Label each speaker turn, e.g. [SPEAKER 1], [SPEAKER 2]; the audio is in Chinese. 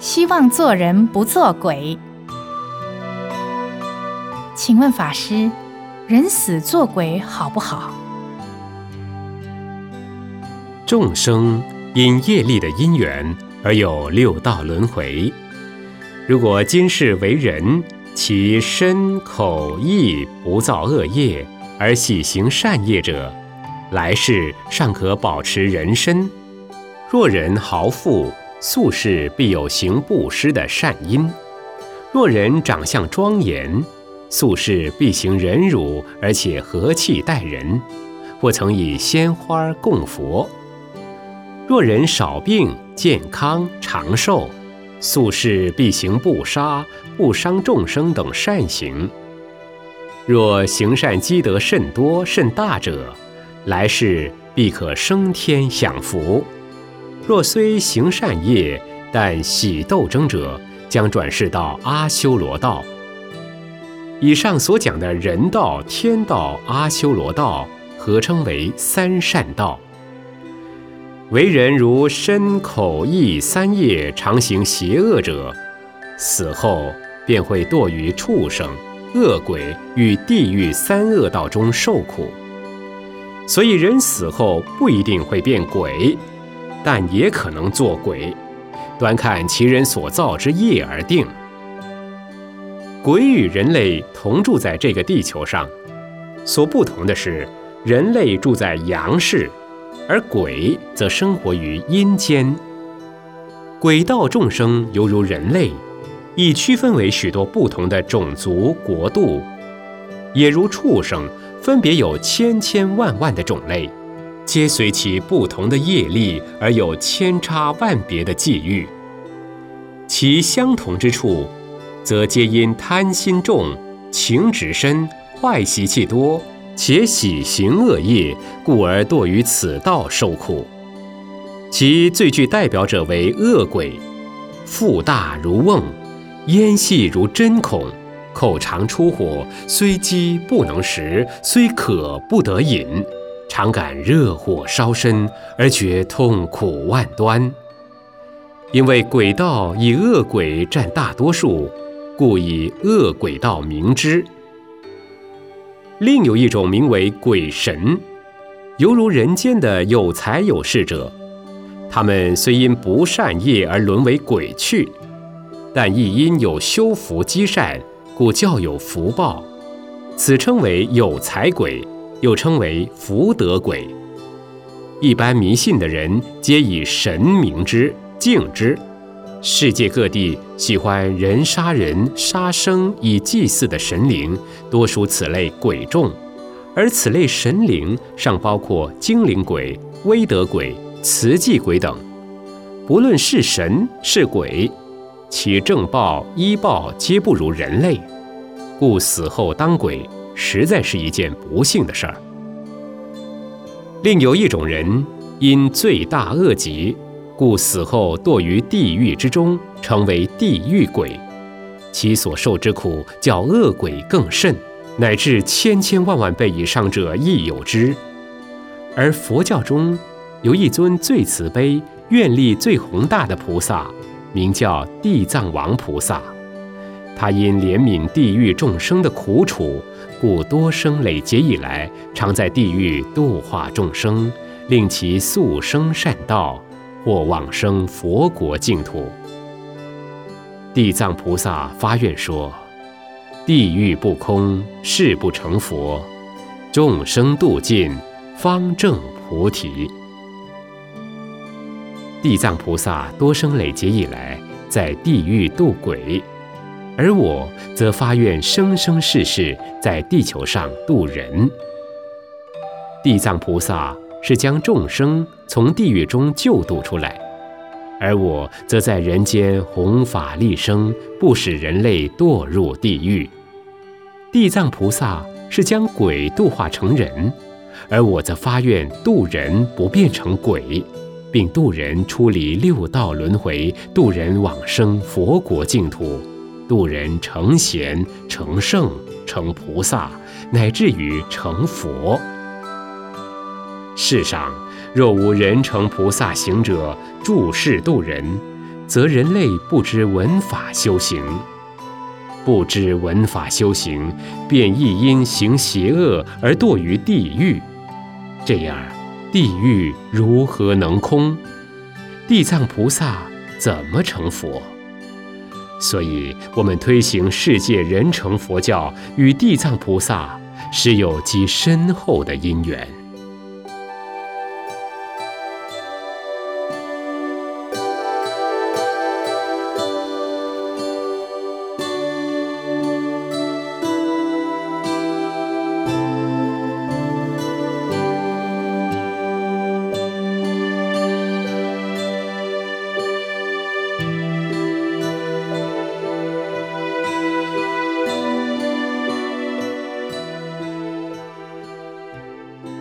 [SPEAKER 1] 希望做人不做鬼。请问法师，人死做鬼好不好？
[SPEAKER 2] 众生因业力的因缘而有六道轮回。如果今世为人，其身口意不造恶业，而喜行善业者，来世尚可保持人身。若人豪富，宿士必有行布施的善因；若人长相庄严，宿士必行忍辱，而且和气待人，或曾以鲜花供佛；若人少病、健康、长寿，宿士必行不杀、不伤众生等善行。若行善积德甚多甚大者，来世必可升天享福。若虽行善业，但喜斗争者，将转世到阿修罗道。以上所讲的人道、天道、阿修罗道，合称为三善道。为人如身口意三业常行邪恶者，死后便会堕于畜生、恶鬼与地狱三恶道中受苦。所以人死后不一定会变鬼。但也可能做鬼，端看其人所造之业而定。鬼与人类同住在这个地球上，所不同的是，人类住在阳世，而鬼则生活于阴间。鬼道众生犹如人类，亦区分为许多不同的种族国度，也如畜生，分别有千千万万的种类。皆随其不同的业力而有千差万别的际遇，其相同之处，则皆因贪心重、情执深、坏习气多，且喜行恶业，故而堕于此道受苦。其最具代表者为恶鬼，腹大如瓮，咽细如针孔，口常出火，虽饥不能食，虽渴不得饮。常感热火烧身，而觉痛苦万端。因为鬼道以恶鬼占大多数，故以恶鬼道名之。另有一种名为鬼神，犹如人间的有财有势者，他们虽因不善业而沦为鬼去，但亦因有修福积善，故较有福报，此称为有财鬼。又称为福德鬼。一般迷信的人皆以神明之敬之。世界各地喜欢人杀人、杀生以祭祀的神灵，多属此类鬼众。而此类神灵尚包括精灵鬼、威德鬼、慈济鬼等。不论是神是鬼，其正报医报皆不如人类，故死后当鬼。实在是一件不幸的事儿。另有一种人，因罪大恶极，故死后堕于地狱之中，成为地狱鬼。其所受之苦，较恶鬼更甚，乃至千千万万倍以上者亦有之。而佛教中有一尊最慈悲、愿力最宏大的菩萨，名叫地藏王菩萨。他因怜悯地狱众生的苦楚。故多生累劫以来，常在地狱度化众生，令其速生善道，或往生佛国净土。地藏菩萨发愿说：“地狱不空，誓不成佛；众生度尽，方证菩提。”地藏菩萨多生累劫以来，在地狱度鬼。而我则发愿生生世世在地球上度人。地藏菩萨是将众生从地狱中救度出来，而我则在人间弘法利生，不使人类堕入地狱。地藏菩萨是将鬼度化成人，而我则发愿度人不变成鬼，并度人出离六道轮回，度人往生佛国净土。度人成贤、成圣、成菩萨，乃至于成佛。世上若无人成菩萨行者，助世度人，则人类不知闻法修行，不知闻法修行，便亦因行邪恶而堕于地狱。这样，地狱如何能空？地藏菩萨怎么成佛？所以，我们推行世界人成佛教，与地藏菩萨是有极深厚的因缘。